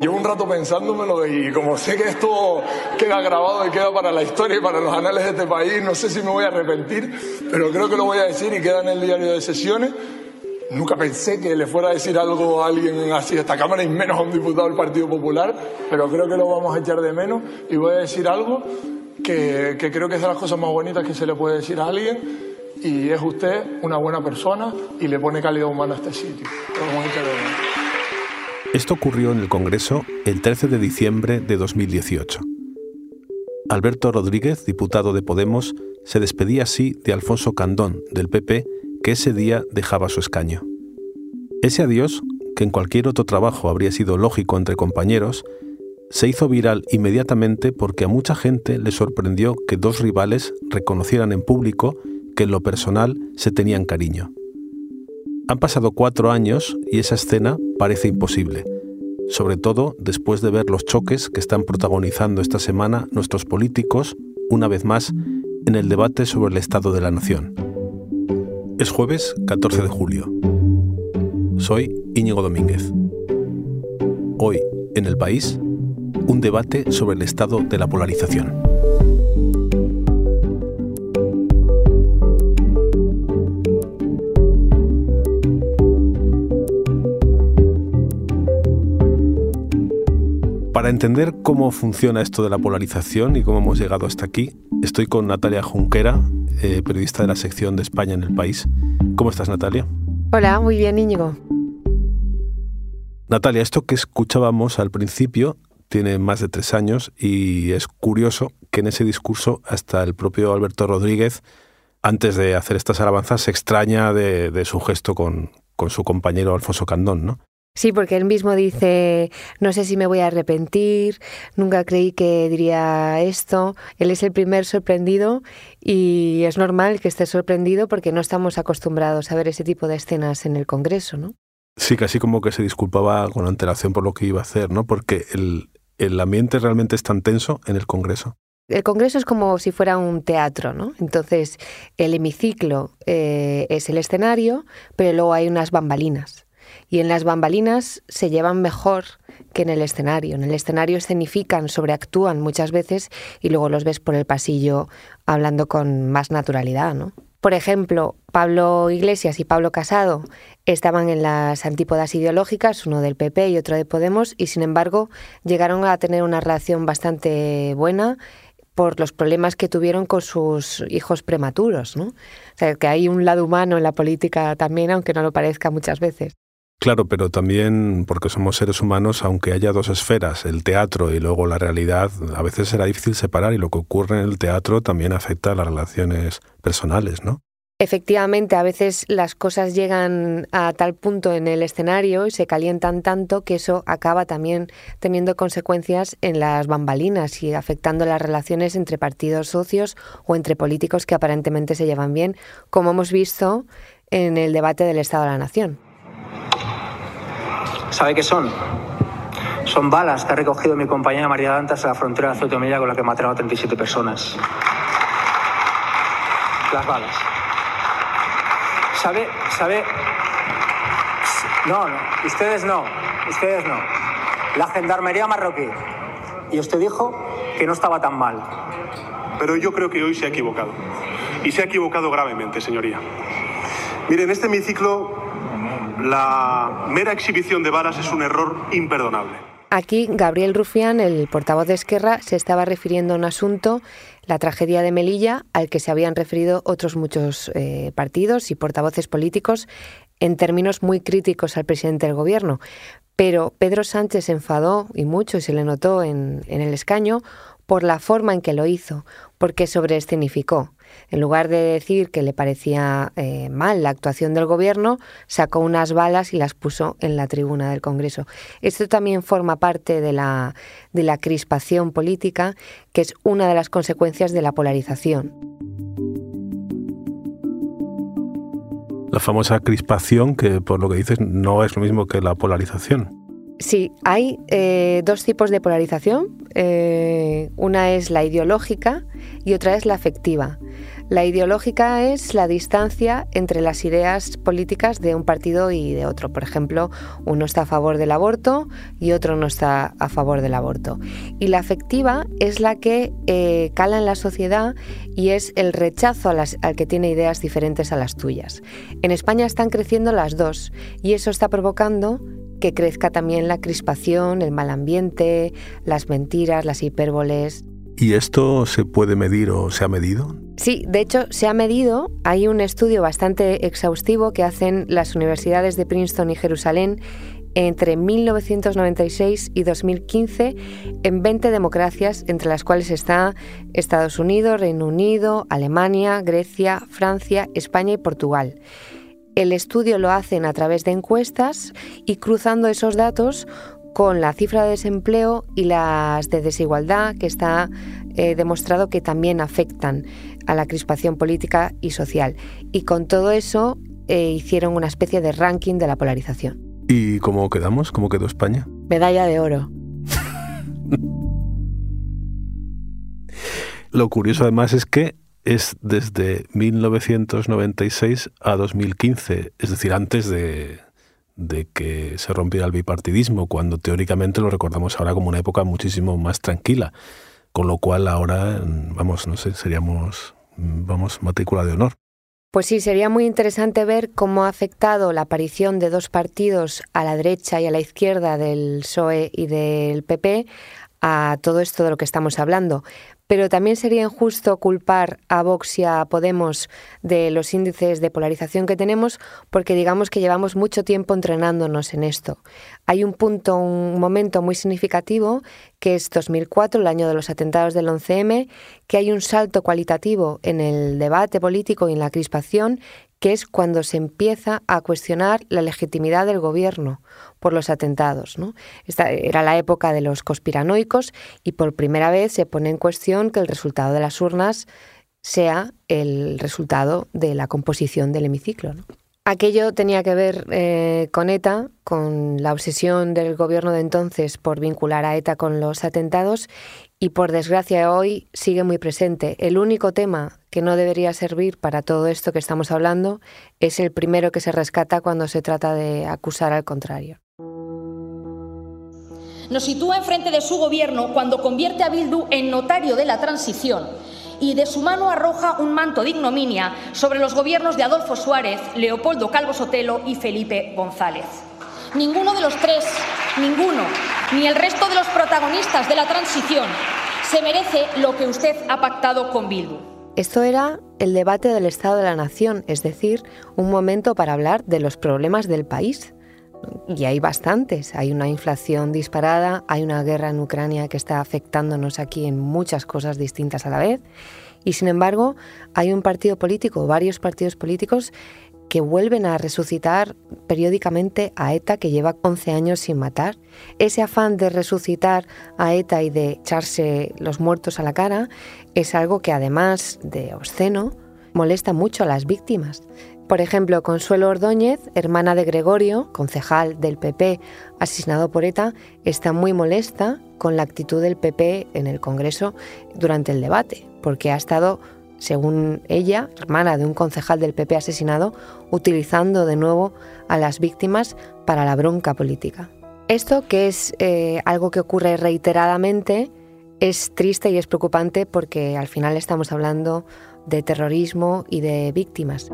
Llevo un rato pensándomelo y como sé que esto queda grabado y queda para la historia y para los anales de este país, no sé si me voy a arrepentir, pero creo que lo voy a decir y queda en el diario de sesiones. Nunca pensé que le fuera a decir algo a alguien así a esta Cámara y menos a un diputado del Partido Popular, pero creo que lo vamos a echar de menos y voy a decir algo que, que creo que es de las cosas más bonitas que se le puede decir a alguien y es usted una buena persona y le pone calidad humana a este sitio. Lo vamos a echar de menos. Esto ocurrió en el Congreso el 13 de diciembre de 2018. Alberto Rodríguez, diputado de Podemos, se despedía así de Alfonso Candón, del PP, que ese día dejaba su escaño. Ese adiós, que en cualquier otro trabajo habría sido lógico entre compañeros, se hizo viral inmediatamente porque a mucha gente le sorprendió que dos rivales reconocieran en público que en lo personal se tenían cariño. Han pasado cuatro años y esa escena parece imposible, sobre todo después de ver los choques que están protagonizando esta semana nuestros políticos, una vez más, en el debate sobre el Estado de la Nación. Es jueves 14 de julio. Soy Íñigo Domínguez. Hoy, en el país, un debate sobre el estado de la polarización. Para entender cómo funciona esto de la polarización y cómo hemos llegado hasta aquí, estoy con Natalia Junquera, eh, periodista de la sección de España en el país. ¿Cómo estás, Natalia? Hola, muy bien, Íñigo. Natalia, esto que escuchábamos al principio tiene más de tres años y es curioso que en ese discurso hasta el propio Alberto Rodríguez, antes de hacer estas alabanzas, se extraña de, su gesto con, con su compañero Alfonso Candón, ¿no? Sí, porque él mismo dice, no sé si me voy a arrepentir, nunca creí que diría esto. Él es el primer sorprendido y es normal que esté sorprendido porque no estamos acostumbrados a ver ese tipo de escenas en el Congreso, ¿no? Sí, casi como que se disculpaba con antelación por lo que iba a hacer, ¿no? Porque el, el ambiente realmente es tan tenso en el Congreso. El Congreso es como si fuera un teatro, ¿no? Entonces, el hemiciclo eh, es el escenario, pero luego hay unas bambalinas y en las bambalinas se llevan mejor que en el escenario. En el escenario escenifican, sobreactúan muchas veces y luego los ves por el pasillo hablando con más naturalidad, ¿no? Por ejemplo, Pablo Iglesias y Pablo Casado estaban en las antípodas ideológicas, uno del PP y otro de Podemos, y sin embargo llegaron a tener una relación bastante buena por los problemas que tuvieron con sus hijos prematuros, ¿no? O sea, que hay un lado humano en la política también, aunque no lo parezca muchas veces. Claro, pero también porque somos seres humanos, aunque haya dos esferas, el teatro y luego la realidad, a veces será difícil separar y lo que ocurre en el teatro también afecta a las relaciones personales, ¿no? Efectivamente, a veces las cosas llegan a tal punto en el escenario y se calientan tanto que eso acaba también teniendo consecuencias en las bambalinas y afectando las relaciones entre partidos socios o entre políticos que aparentemente se llevan bien, como hemos visto en el debate del Estado de la Nación. ¿Sabe qué son? Son balas que ha recogido mi compañera María Dantas en la frontera de Ceuta con la que mataron a 37 personas. Las balas. ¿Sabe? ¿Sabe? No, no. Ustedes no. Ustedes no. La gendarmería marroquí. Y usted dijo que no estaba tan mal. Pero yo creo que hoy se ha equivocado. Y se ha equivocado gravemente, señoría. Mire, en este hemiciclo la mera exhibición de varas es un error imperdonable. Aquí Gabriel Rufián, el portavoz de Esquerra, se estaba refiriendo a un asunto, la tragedia de Melilla, al que se habían referido otros muchos eh, partidos y portavoces políticos en términos muy críticos al presidente del gobierno. Pero Pedro Sánchez se enfadó, y mucho, y se le notó en, el escaño, por la forma en que lo hizo, porque sobreescenificó. En lugar de decir que le parecía eh, mal la actuación del gobierno, sacó unas balas y las puso en la tribuna del Congreso. Esto también forma parte de la, de la crispación política, que es una de las consecuencias de la polarización. La famosa crispación, que por lo que dices no es lo mismo que la polarización. Sí, hay eh, dos tipos de polarización. Eh, una es la ideológica y otra es la afectiva. La ideológica es la distancia entre las ideas políticas de un partido y de otro. Por ejemplo, uno está a favor del aborto y otro no está a favor del aborto. Y la afectiva es la que eh, cala en la sociedad y es el rechazo al que tiene ideas diferentes a las tuyas. En España están creciendo las dos y eso está provocando que crezca también la crispación, el mal ambiente, las mentiras, las hipérboles. ¿Y esto se puede medir o se ha medido? Sí, de hecho se ha medido. Hay un estudio bastante exhaustivo que hacen las universidades de Princeton y Jerusalén entre 1996 y 2015 en 20 democracias, entre las cuales está Estados Unidos, Reino Unido, Alemania, Grecia, Francia, España y Portugal. El estudio lo hacen a través de encuestas y cruzando esos datos con la cifra de desempleo y las de desigualdad que está eh, demostrado que también afectan a la crispación política y social. Y con todo eso eh, hicieron una especie de ranking de la polarización. ¿Y cómo quedamos? ¿Cómo quedó España? Medalla de oro. Lo curioso además es que es desde 1996 a 2015, es decir, antes de, que se rompiera el bipartidismo, cuando teóricamente lo recordamos ahora como una época muchísimo más tranquila, con lo cual ahora, vamos, no sé, seríamos, vamos, matrícula de honor. Pues sí, sería muy interesante ver cómo ha afectado la aparición de dos partidos a la derecha y a la izquierda del PSOE y del PP a todo esto de lo que estamos hablando. Pero también sería injusto culpar a Vox y a Podemos de los índices de polarización que tenemos porque digamos que llevamos mucho tiempo entrenándonos en esto. Hay un punto, un momento muy significativo que es 2004, el año de los atentados del 11M, que hay un salto cualitativo en el debate político y en la crispación que es cuando se empieza a cuestionar la legitimidad del gobierno por los atentados. ¿no? Esta era la época de los conspiranoicos y por primera vez se pone en cuestión que el resultado de las urnas sea el resultado de la composición del hemiciclo. Aquello tenía que ver eh, con ETA, con la obsesión del gobierno de entonces por vincular a ETA con los atentados y por desgracia hoy sigue muy presente. El único tema que no debería servir para todo esto que estamos hablando es el primero que se rescata cuando se trata de acusar al contrario. Nos sitúa enfrente de su gobierno cuando convierte a Bildu en notario de la transición y de su mano arroja un manto de ignominia sobre los gobiernos de Adolfo Suárez, Leopoldo Calvo Sotelo y Felipe González. Ninguno de los tres, ninguno, ni el resto de los protagonistas de la transición se merece lo que usted ha pactado con Bildu. Esto era el debate del Estado de la Nación, es decir, un momento para hablar de los problemas del país. Y hay bastantes. Hay una inflación disparada, hay una guerra en Ucrania que está afectándonos aquí en muchas cosas distintas a la vez. Y sin embargo, hay un partido político, varios partidos políticos que vuelven a resucitar periódicamente a ETA que lleva 11 años sin matar. Ese afán de resucitar a ETA y de echarse los muertos a la cara es algo que además de obsceno molesta mucho a las víctimas. Por ejemplo, Consuelo Ordóñez, hermana de Gregorio, concejal del PP asesinado por ETA, está muy molesta con la actitud del PP en el Congreso durante el debate, porque ha estado según ella, hermana de un concejal del PP asesinado, utilizando de nuevo a las víctimas para la bronca política. Esto, que es eh, algo que ocurre reiteradamente, es triste y es preocupante porque al final estamos hablando de terrorismo y de víctimas.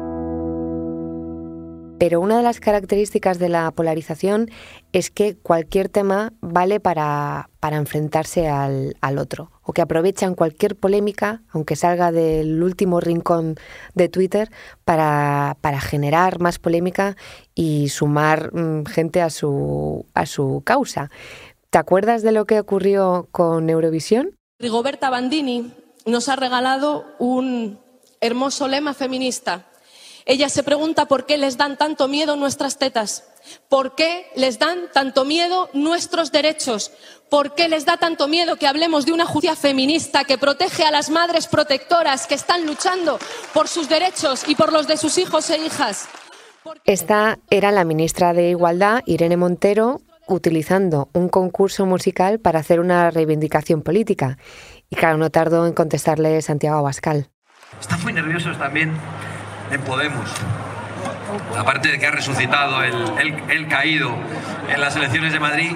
Pero una de las características de la polarización es que cualquier tema vale para, enfrentarse al, otro, o que aprovechan cualquier polémica, aunque salga del último rincón de Twitter, para, generar más polémica y sumar mm, gente a su, a su causa. ¿Te acuerdas de lo que ocurrió con Eurovisión? Rigoberta Bandini nos ha regalado un hermoso lema feminista ella se pregunta por qué les dan tanto miedo nuestras tetas, por qué les dan tanto miedo nuestros derechos, por qué les da tanto miedo que hablemos de una justicia feminista que protege a las madres protectoras que están luchando por sus derechos y por los de sus hijos e hijas. Esta era la ministra de Igualdad, Irene Montero, utilizando un concurso musical para hacer una reivindicación política. Y claro, no tardó en contestarle Santiago Abascal. están muy nerviosos también en Podemos. Aparte de que ha resucitado el, caído en las elecciones de Madrid,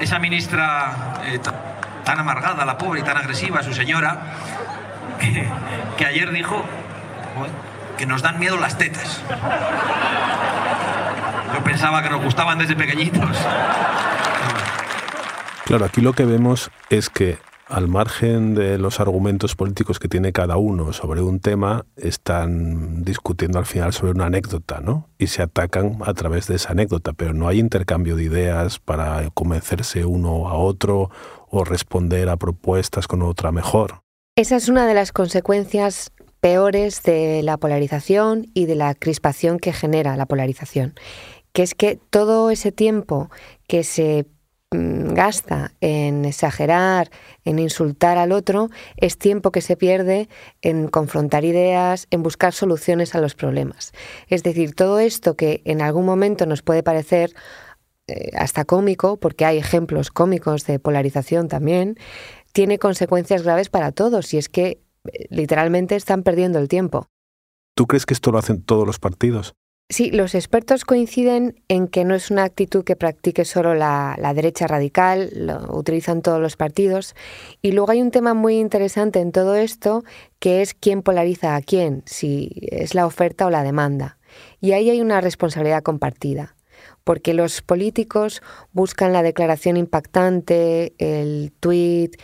esa ministra eh, tan amargada, la pobre y tan agresiva, su señora, que, ayer dijo que nos dan miedo las tetas. Yo pensaba que nos gustaban desde pequeñitos. Claro, aquí lo que vemos es que al margen de los argumentos políticos que tiene cada uno sobre un tema, están discutiendo al final sobre una anécdota, ¿no? Y se atacan a través de esa anécdota, pero no hay intercambio de ideas para convencerse uno a otro o responder a propuestas con otra mejor. Esa es una de las consecuencias peores de la polarización y de la crispación que genera la polarización, que es que todo ese tiempo que se gasta en exagerar, en insultar al otro, es tiempo que se pierde en confrontar ideas, en buscar soluciones a los problemas. Es decir, todo esto que en algún momento nos puede parecer eh, hasta cómico, porque hay ejemplos cómicos de polarización también, tiene consecuencias graves para todos y es que eh, literalmente están perdiendo el tiempo. ¿Tú crees que esto lo hacen todos los partidos? Sí, los expertos coinciden en que no es una actitud que practique solo la, derecha radical, lo utilizan todos los partidos. Y luego hay un tema muy interesante en todo esto, que es quién polariza a quién, si es la oferta o la demanda. Y ahí hay una responsabilidad compartida porque los políticos buscan la declaración impactante, el tuit,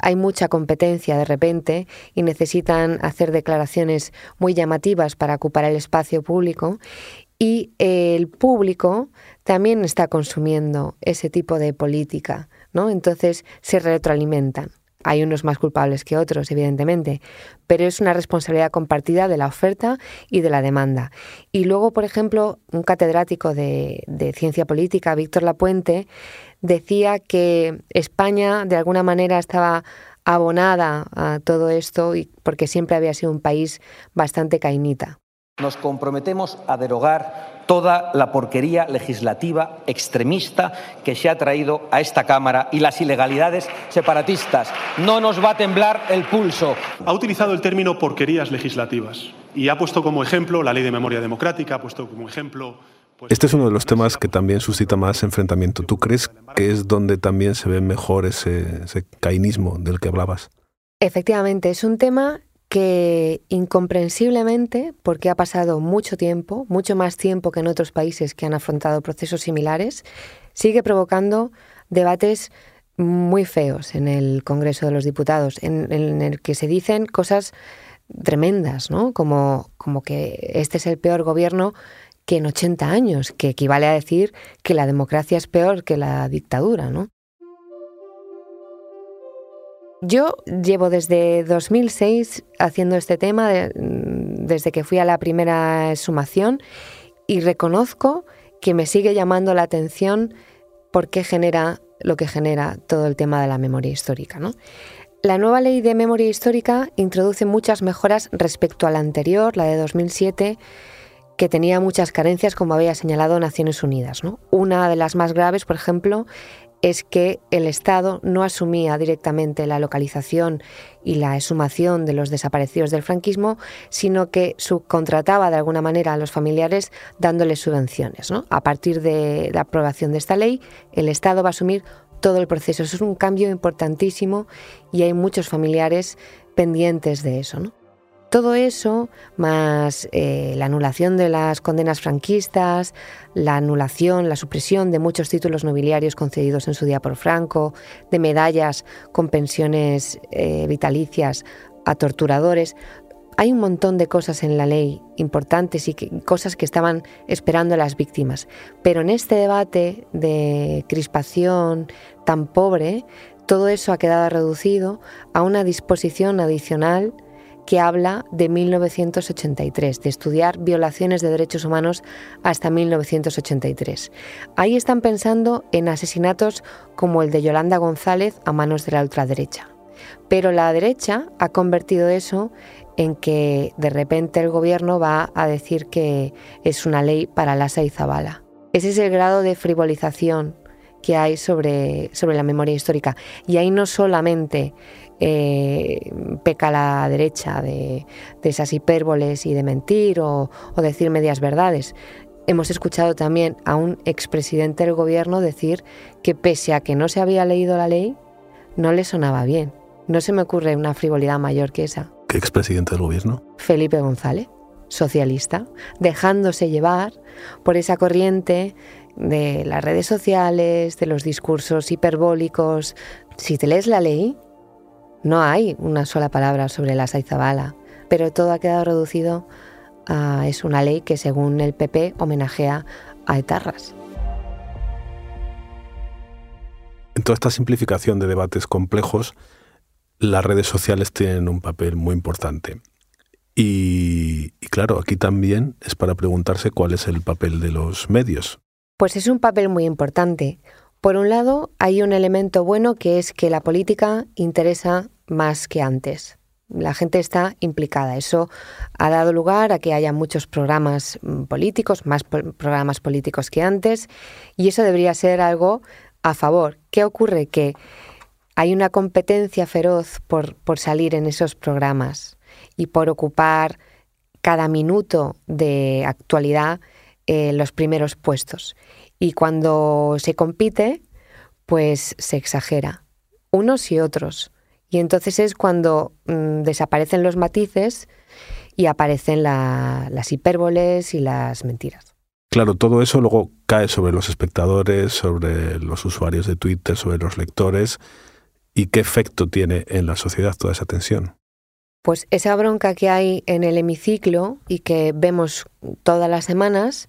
hay mucha competencia de repente y necesitan hacer declaraciones muy llamativas para ocupar el espacio público y el público también está consumiendo ese tipo de política, ¿no? Entonces se retroalimentan. Hay unos más culpables que otros, evidentemente, pero es una responsabilidad compartida de la oferta y de la demanda. Y luego, por ejemplo, un catedrático de, ciencia política, Víctor Lapuente, decía que España de alguna manera estaba abonada a todo esto y porque siempre había sido un país bastante cainita. Nos comprometemos a derogar toda la porquería legislativa extremista que se ha traído a esta Cámara y las ilegalidades separatistas. No nos va a temblar el pulso. Ha utilizado el término porquerías legislativas y ha puesto como ejemplo la ley de memoria democrática, ha puesto como ejemplo... Este es uno de los temas que también suscita más enfrentamiento. ¿Tú crees que es donde también se ve mejor ese, ese cainismo del que hablabas? Efectivamente, es un tema que incomprensiblemente, porque ha pasado mucho tiempo, mucho más tiempo que en otros países que han afrontado procesos similares, sigue provocando debates muy feos en el Congreso de los Diputados, en, el que se dicen cosas tremendas, ¿no? Como, como que este es el peor gobierno que en 80 años, que equivale a decir que la democracia es peor que la dictadura, ¿no? Yo llevo desde 2006 haciendo este tema, desde que fui a la primera sumación, y reconozco que me sigue llamando la atención por qué genera lo que genera todo el tema de la memoria histórica. La nueva ley de memoria histórica introduce muchas mejoras respecto a la anterior, la de 2007, que tenía muchas carencias, como había señalado Naciones Unidas. Una de las más graves, por ejemplo, es que el Estado no asumía directamente la localización y la exhumación de los desaparecidos del franquismo, sino que subcontrataba de alguna manera a los familiares dándoles subvenciones. A partir de la aprobación de esta ley, el Estado va a asumir todo el proceso. Eso es un cambio importantísimo y hay muchos familiares pendientes de eso. Todo eso, más eh, la anulación de las condenas franquistas, la anulación, la supresión de muchos títulos nobiliarios concedidos en su día por Franco, de medallas con pensiones eh, vitalicias a torturadores, hay un montón de cosas en la ley importantes y cosas que estaban esperando las víctimas. Pero en este debate de crispación tan pobre, todo eso ha quedado reducido a una disposición adicional que habla de 1983, de estudiar violaciones de derechos humanos hasta 1983. Ahí están pensando en asesinatos como el de Yolanda González a manos de la ultraderecha. Pero la derecha ha convertido eso en que de repente el gobierno va a decir que es una ley para Lasa y Zabala. Ese es el grado de frivolización que hay sobre, sobre la memoria histórica. Y ahí no solamente eh, peca la derecha de, esas hipérboles y de mentir o, o decir medias verdades. Hemos escuchado también a un expresidente del gobierno decir que pese a que no se había leído la ley, no le sonaba bien. No se me ocurre una frivolidad mayor que esa. ¿Qué expresidente del gobierno? Felipe González, socialista, dejándose llevar por esa corriente de las redes sociales, de los discursos hiperbólicos. Si te lees la ley, no hay una sola palabra sobre la Saizabala, pero todo ha quedado reducido a es una ley que según el PP homenajea a etarras. En toda esta simplificación de debates complejos, las redes sociales tienen un papel muy importante. Y, claro, aquí también es para preguntarse cuál es el papel de los medios. Pues es un papel muy importante. Por un lado, hay un elemento bueno que es que la política interesa más que antes. La gente está implicada. Eso ha dado lugar a que haya muchos programas mm, políticos, más programas políticos que antes, y eso debería ser algo a favor. ¿Qué ocurre? Que hay una competencia feroz por, por salir en esos programas y por ocupar cada minuto de actualidad eh, los primeros puestos. Y cuando se compite, pues se exagera, unos y otros. Y entonces es cuando mm, desaparecen los matices y aparecen las hipérboles y las mentiras. Claro, todo eso luego cae sobre los espectadores, sobre los usuarios de Twitter, sobre los lectores. ¿Y qué efecto tiene en la sociedad toda esa tensión? Pues esa bronca que hay en el hemiciclo y que vemos todas las semanas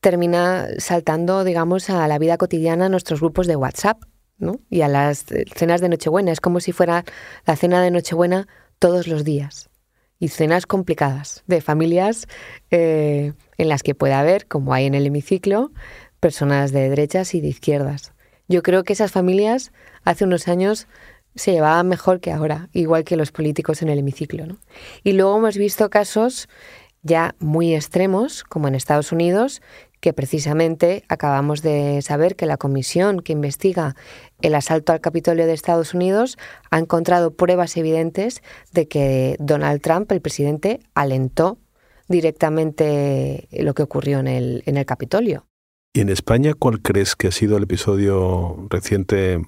termina saltando, digamos, a la vida cotidiana, a nuestros grupos de WhatsApp ¿no? y a las cenas de Nochebuena. Es como si fuera la cena de Nochebuena todos los días. Y cenas complicadas de familias eh, en las que puede haber, como hay en el hemiciclo, personas de derechas y de izquierdas. Yo creo que esas familias hace unos años se llevaban mejor que ahora, igual que los políticos en el hemiciclo. ¿no? Y luego hemos visto casos ya muy extremos, como en Estados Unidos, que precisamente acabamos de saber que la comisión que investiga el asalto al Capitolio de Estados Unidos ha encontrado pruebas evidentes de que Donald Trump, el presidente, alentó directamente lo que ocurrió en el, en el Capitolio. ¿Y en España cuál crees que ha sido el episodio reciente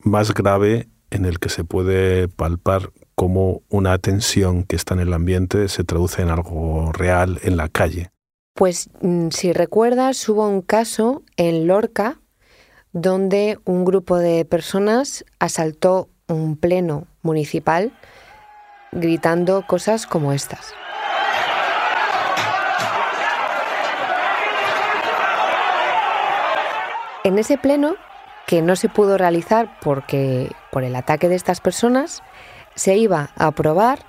más grave en el que se puede palpar cómo una tensión que está en el ambiente se traduce en algo real en la calle? Pues mm, si recuerdas, hubo un caso en Lorca donde un grupo de personas asaltó un pleno municipal gritando cosas como estas. En ese pleno, que no se pudo realizar porque por el ataque de estas personas, se iba a aprobar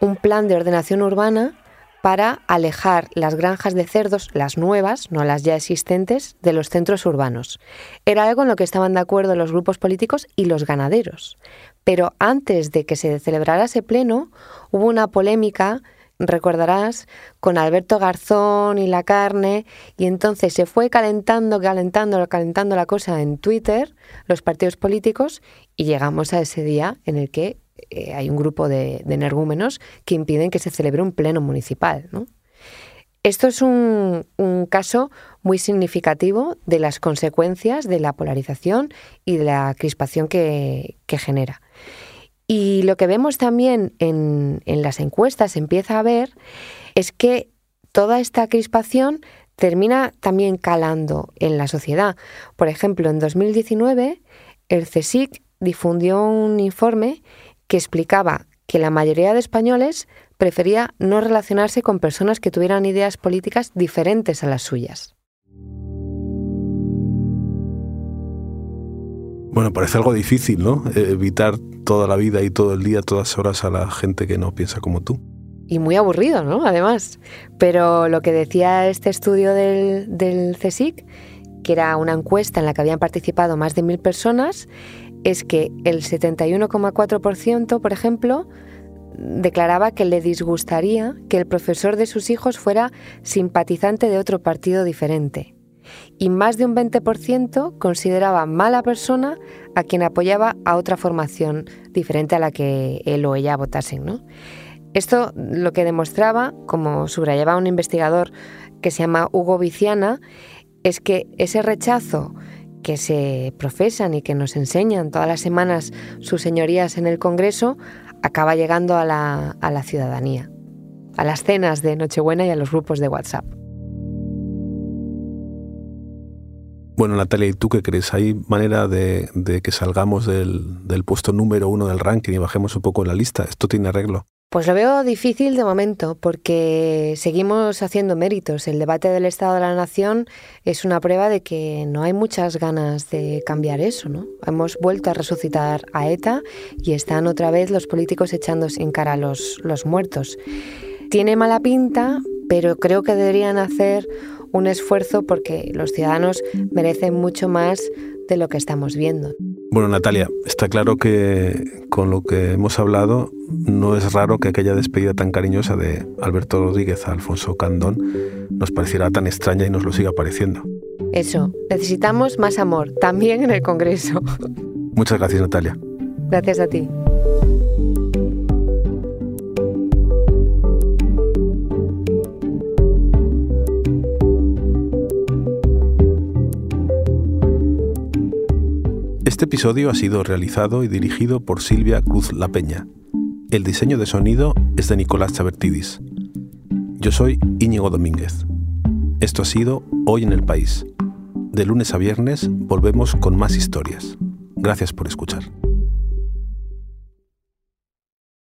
un plan de ordenación urbana para alejar las granjas de cerdos, las nuevas, no las ya existentes, de los centros urbanos. Era algo en lo que estaban de acuerdo los grupos políticos y los ganaderos. Pero antes de que se celebrara ese pleno, hubo una polémica, recordarás, con Alberto Garzón y la carne, y entonces se fue calentando, calentando, calentando la cosa en Twitter, los partidos políticos, y llegamos a ese día en el que eh, hay un grupo de, energúmenos que impiden que se celebre un pleno municipal. Esto es un, caso muy significativo de las consecuencias de la polarización y de la crispación que, genera. Y lo que vemos también en, las encuestas, empieza a ver, es que toda esta crispación termina también calando en la sociedad. Por ejemplo, en 2019, el CSIC difundió un informe que explicaba que la mayoría de españoles prefería no relacionarse con personas que tuvieran ideas políticas diferentes a las suyas. Bueno, parece algo difícil, ¿no? E-, evitar toda la vida y todo el día, todas horas a la gente que no piensa como tú. Y muy aburrido, ¿no? Además. Pero lo que decía este estudio del, del CSIC, que era una encuesta en la que habían participado más de mil personas, es que el 71,4%, por ejemplo, declaraba que le disgustaría que el profesor de sus hijos fuera simpatizante de otro partido diferente. Y más de un 20% consideraba mala persona a quien apoyaba a otra formación diferente a la que él o ella votasen. ¿no? Esto lo que demostraba, como subrayaba un investigador que se llama Hugo Viciana, es que ese rechazo que se profesan y que nos enseñan todas las semanas sus señorías en el Congreso acaba llegando a la, a la ciudadanía, a las cenas de Nochebuena y a los grupos de WhatsApp. Bueno, Natalia, ¿y tú qué crees? ¿Hay manera de, que salgamos del, puesto número uno del ranking y bajemos un poco la lista? ¿Esto tiene arreglo? Pues lo veo difícil de momento porque seguimos haciendo méritos. El debate del Estado de la Nación es una prueba de que no hay muchas ganas de cambiar eso, ¿no? Hemos vuelto a resucitar a ETA y están otra vez los políticos echándose en cara a los muertos. Tiene mala pinta, pero creo que deberían hacer un esfuerzo porque los ciudadanos merecen mucho más de lo que estamos viendo. Bueno, Natalia, está claro que con lo que hemos hablado no es raro que aquella despedida tan cariñosa de Alberto Rodríguez a Alfonso Candón nos pareciera tan extraña y nos lo siga pareciendo. Eso, necesitamos más amor, también en el Congreso. Muchas gracias, Natalia. Gracias a ti. Este episodio ha sido realizado y dirigido por Silvia Cruz La Peña. El diseño de sonido es de Nicolás Chabertidis. Yo soy Íñigo Domínguez. Esto ha sido Hoy en el País. De lunes a viernes volvemos con más historias. Gracias por escuchar.